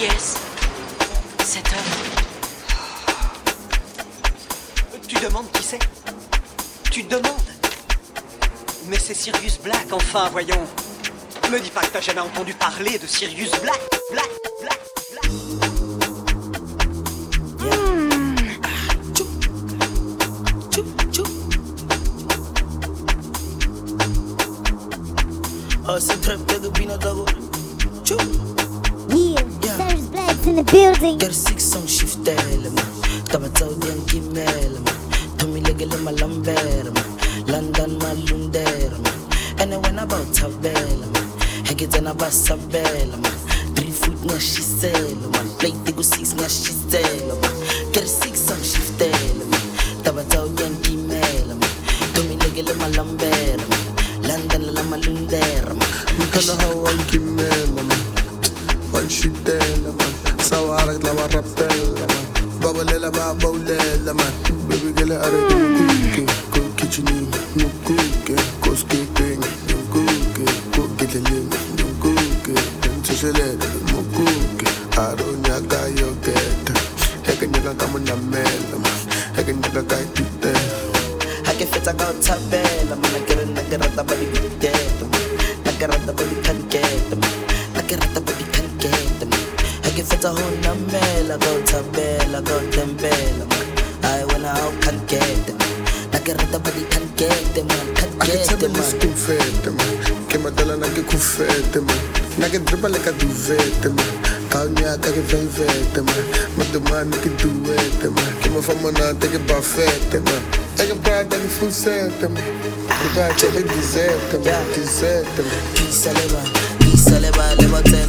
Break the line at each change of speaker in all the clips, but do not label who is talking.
Est-ce Cet homme
Tu demandes qui c'est Tu demandes Mais c'est Sirius Black, enfin, voyons. Me dis pas que t'as jamais entendu parler de Sirius Black. Black, Black, Black.
Oh, c'est trap nigga, be no double. Choo.
in the building.
Got a six on shift elema. Tabatsaudi and Gimelema. Tommy Legelema Lamberma. London Malunderma. And I went about Tabelema. Hegitana Basabelema. Three foot na shiselo. Plate the go six na
shiselo. me van me na, denk een paar feiten, man. Ik heb praat dat ik voel zetten, man. Ik praat dat ik die zetten, man. Die zetten, man.
Peace, Alema. Peace, Alema. Alema, ten,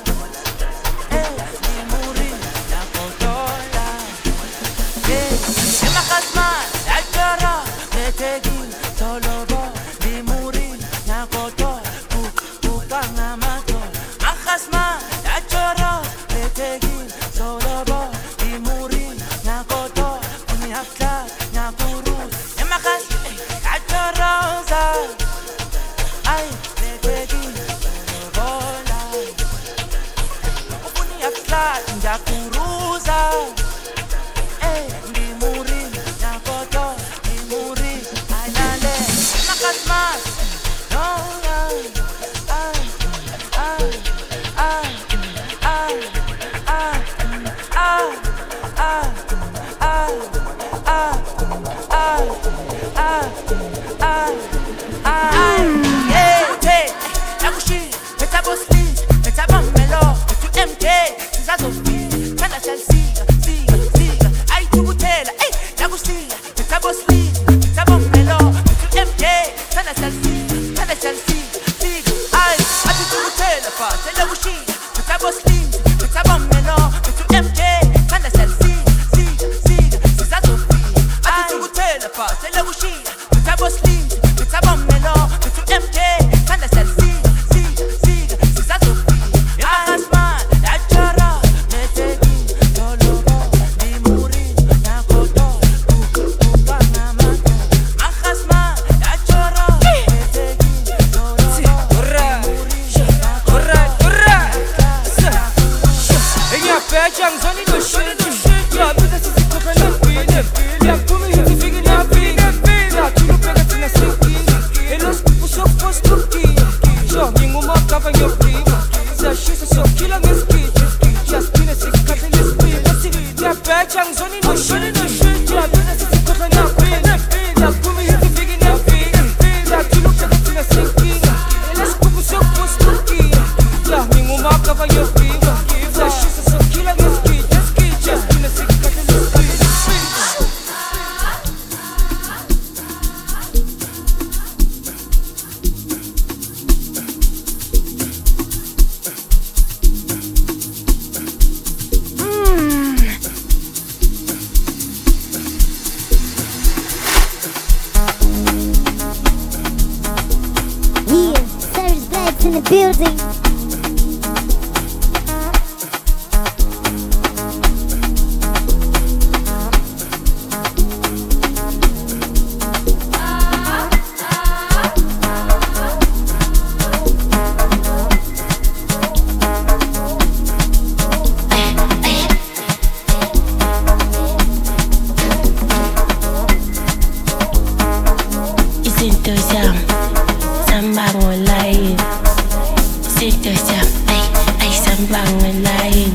lying.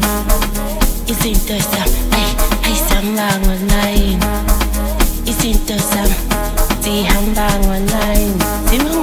You seem to some, hey, hey, some wrong one lying. You seem to some, see hang lang one lying.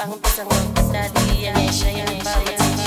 Pang-pang sa ngog, sa
diyan, siya yan,
bakit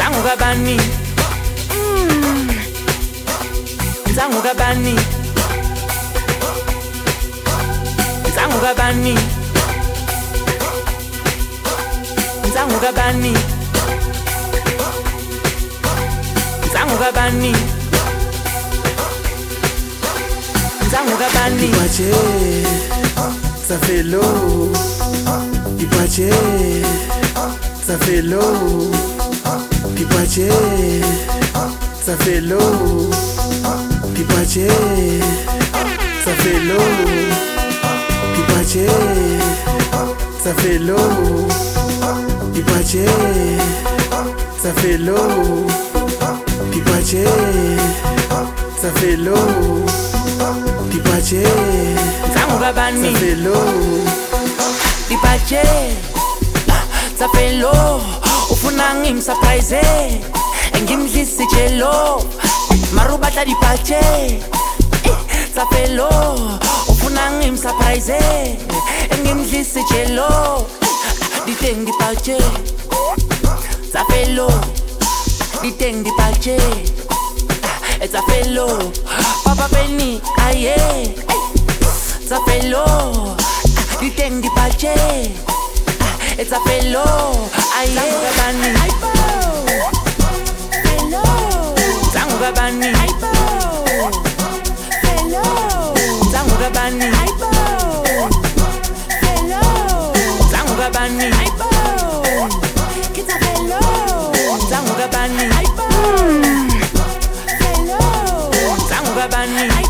Nzangu kabani. Mm. Nzangu kabani. Nzangu kabani. Nzangu kabani. Nzangu kabani. Nzangu kabani.
Ipache, Safelo. Ipache. Safelo. Ipache, Ti place Să fie low Ti place Să fie low Ti place Să fie low Ti place
Să fie
low Ti place
Să fie Ufuna ngimsurprise Ngimdlisi jelo. Marubata dipache Tsafelo. Ufuna ngimsurprise Ngimdlisi jelo. Diteng dipache Tsafelo. Diteng dipache Tsafelo. Papa Penny aye It's a fellow, the thing the pache. It's a fellow, I am Zangu gabani, Zangu gabani, Zangu gabani, Zangu gabani, Zangu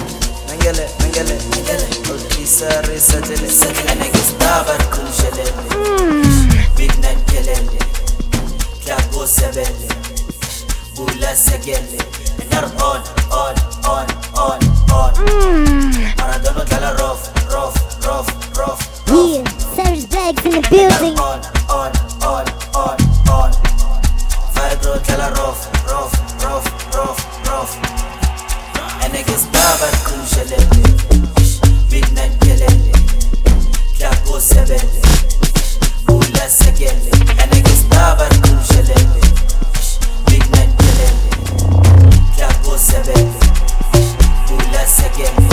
منقلع منقلع منقلع القيسة الريسة جلع أنا كذبابك كل جلالي بدنا الجلالي كابوسة بلي بولاسة قلي النار اون اون اون اون اون مارادونا قال روف روف روف روf.
Yeah, Savage Blacks in the building.
On, on, on, on, on. Fire growth, tell her off. beraber krujeleli Binden geleli La bu sebeli Bu la segeli Ene kız beraber krujeleli Binden geleli La bu sebeli Bu la segeli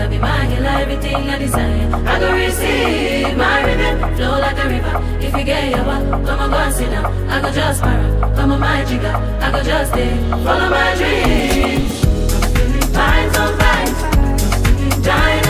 I
be my girl, everything I desire. I go receive my rhythm, flow like a river. If you get your back, come on, go and sit down. I go just para, come on, my jigger. I go just stay, follow my dreams. Vibes on vibes, dynamite.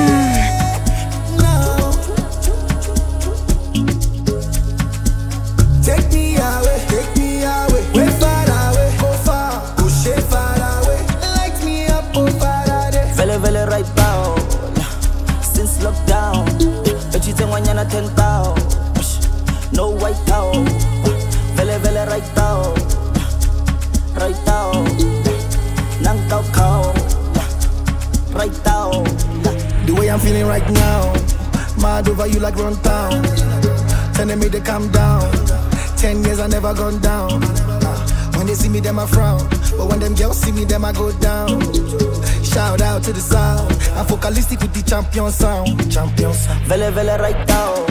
bechitse ngwanyana 10 tao no white tao vele vele right now right now nang tao kao right now
The way I'm feeling right now, mad over you like run town. Telling me to calm down. Ten years I never gone down. When they see me, them I frown. But when them girls see me, them I go down. Shout out to the sound. I'm focalistic with the champion sound. Champion sound.
vele vele right now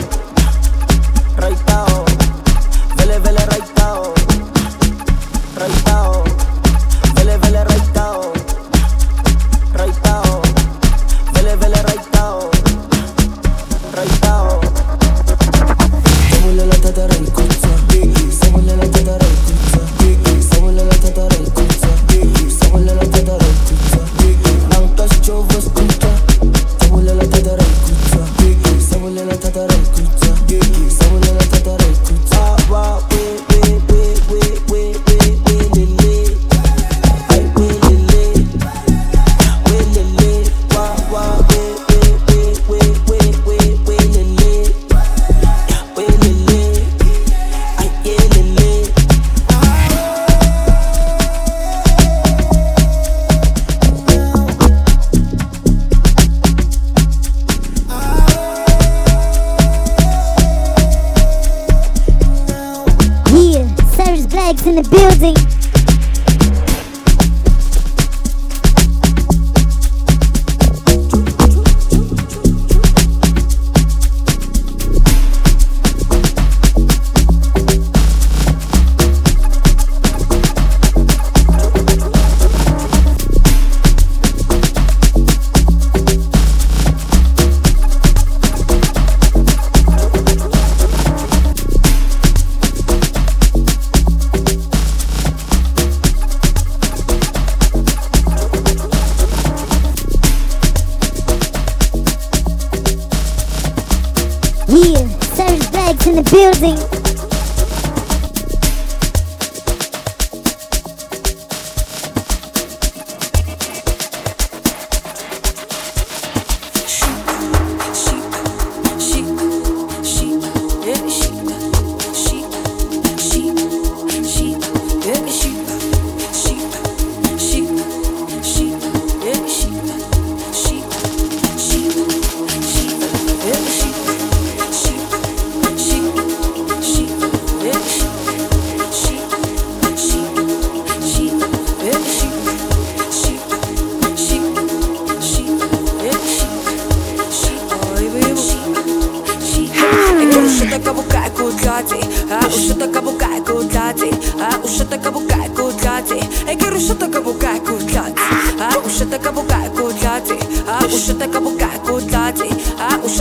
rusha taka bukai kutlati a usha taka bukai kutlati e ki rusha taka bukai kutlati a usha taka bukai kutlati a usha taka bukai kutlati a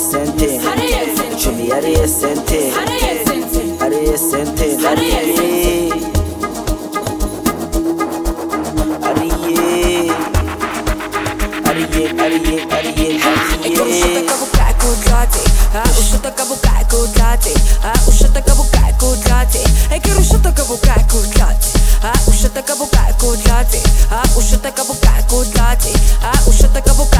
sente Chumi ariye sente Ariye sente Ariye Ariye Ariye Ariye Ariye Ariye
А уж это кабу кайку дати, а уж это кабу кайку дати, эки руша така бу кайку дати, а уж это кабу кайку дати, а уж это кабу кайку дати, а уж это кабу кайку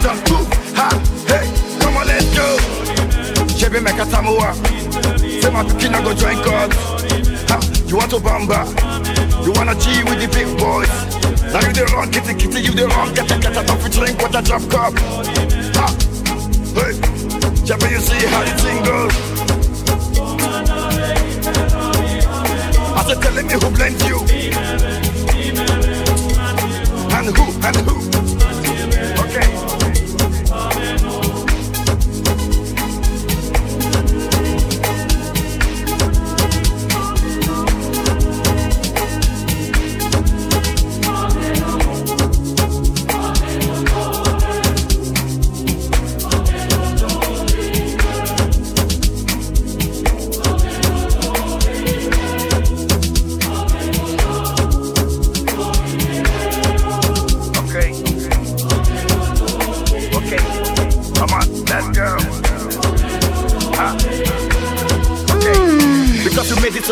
Boy, don't. Ha, hey, come on, let's go. Chevy make a tamua. Say my kina go join God. Ha, you want to bamba? You wanna G with the big boys? Now you the wrong, kitty kitty, you the wrong, get a get a coffee drink with a drop cup. Ha, hey, Chevy, you see how the thing goes? I said, telling me who blends you. And who, and who.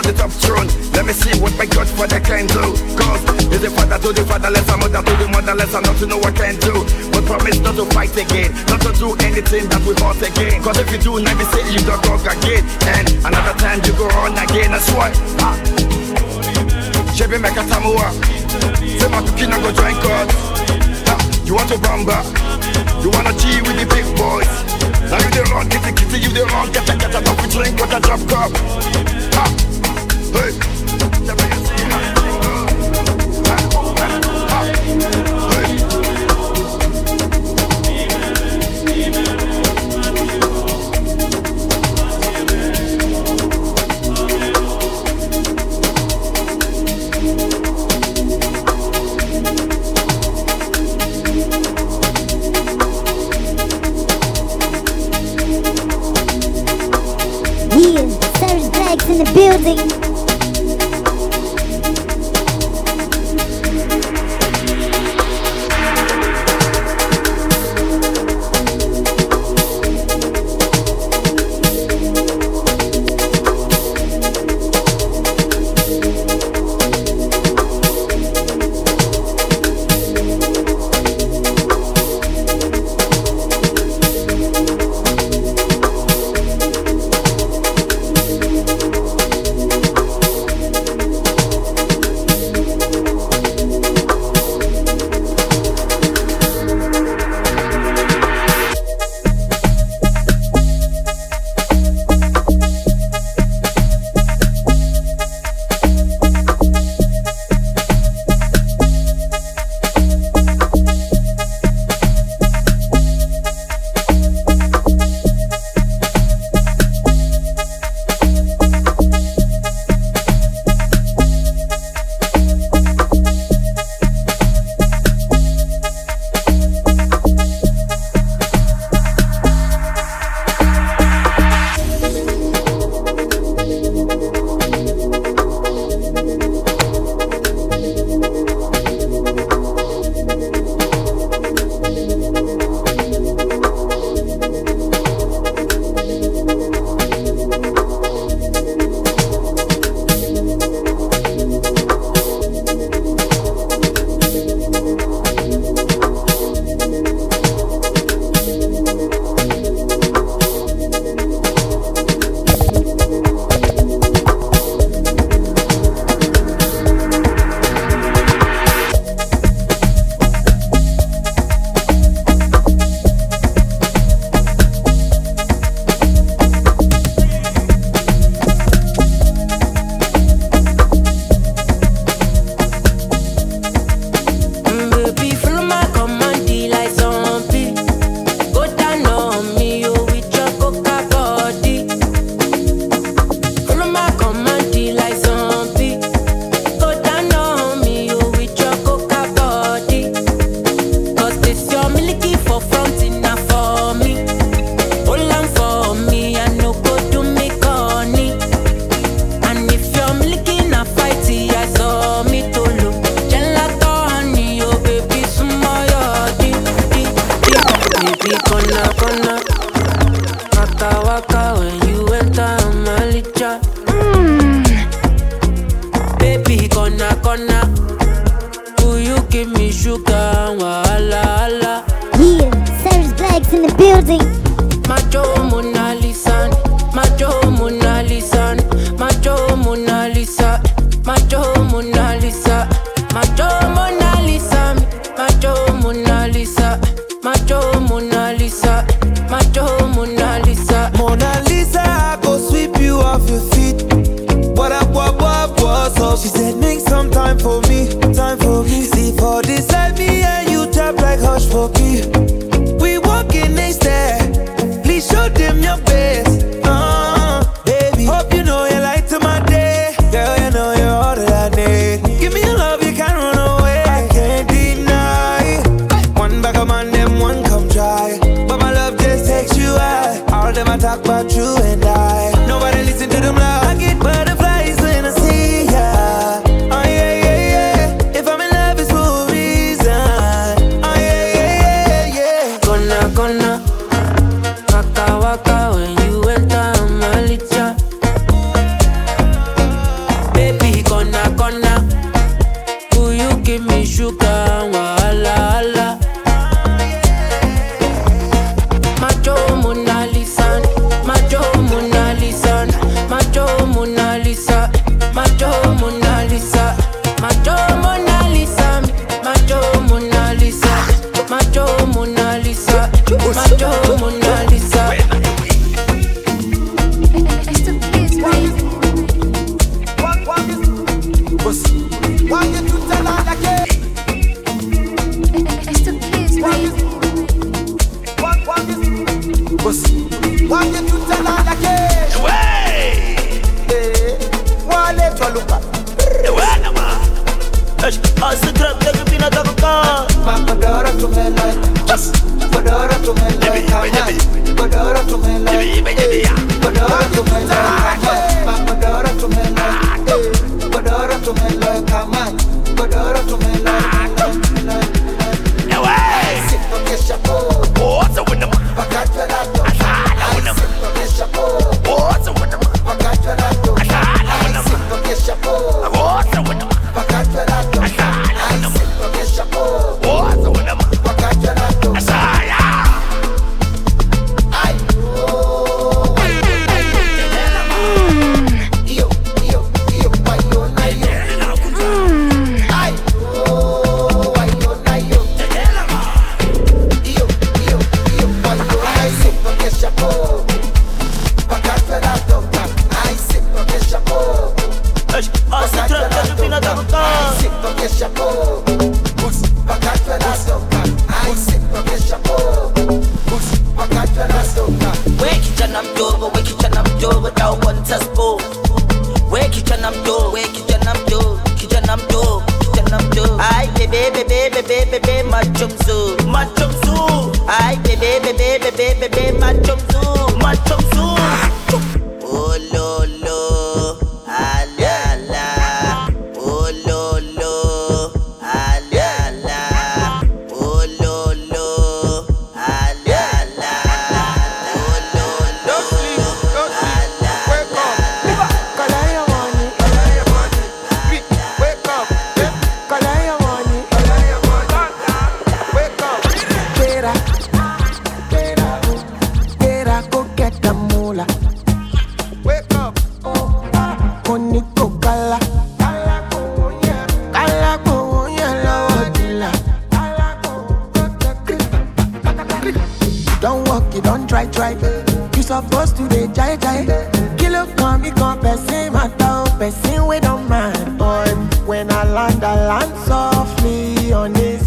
To the top throne. Let me see what my Godfather can do. Cause he's the father to the fatherless, a mother to the motherless, and not to know what can do. But promise not to fight again, not to do anything that will hurt again. Cause if you do, now me say you don't go again. And another time you go on again, that's why. Ah. A tamua. Say my kina go join God. Ah, You want to bamba? You wanna G with the big boys? Now you the wrong, kitty kitty, you the wrong, get a get a coffee drink with a drop cup. Ha, hey,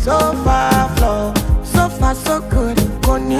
so far flow so far so good kò
ní.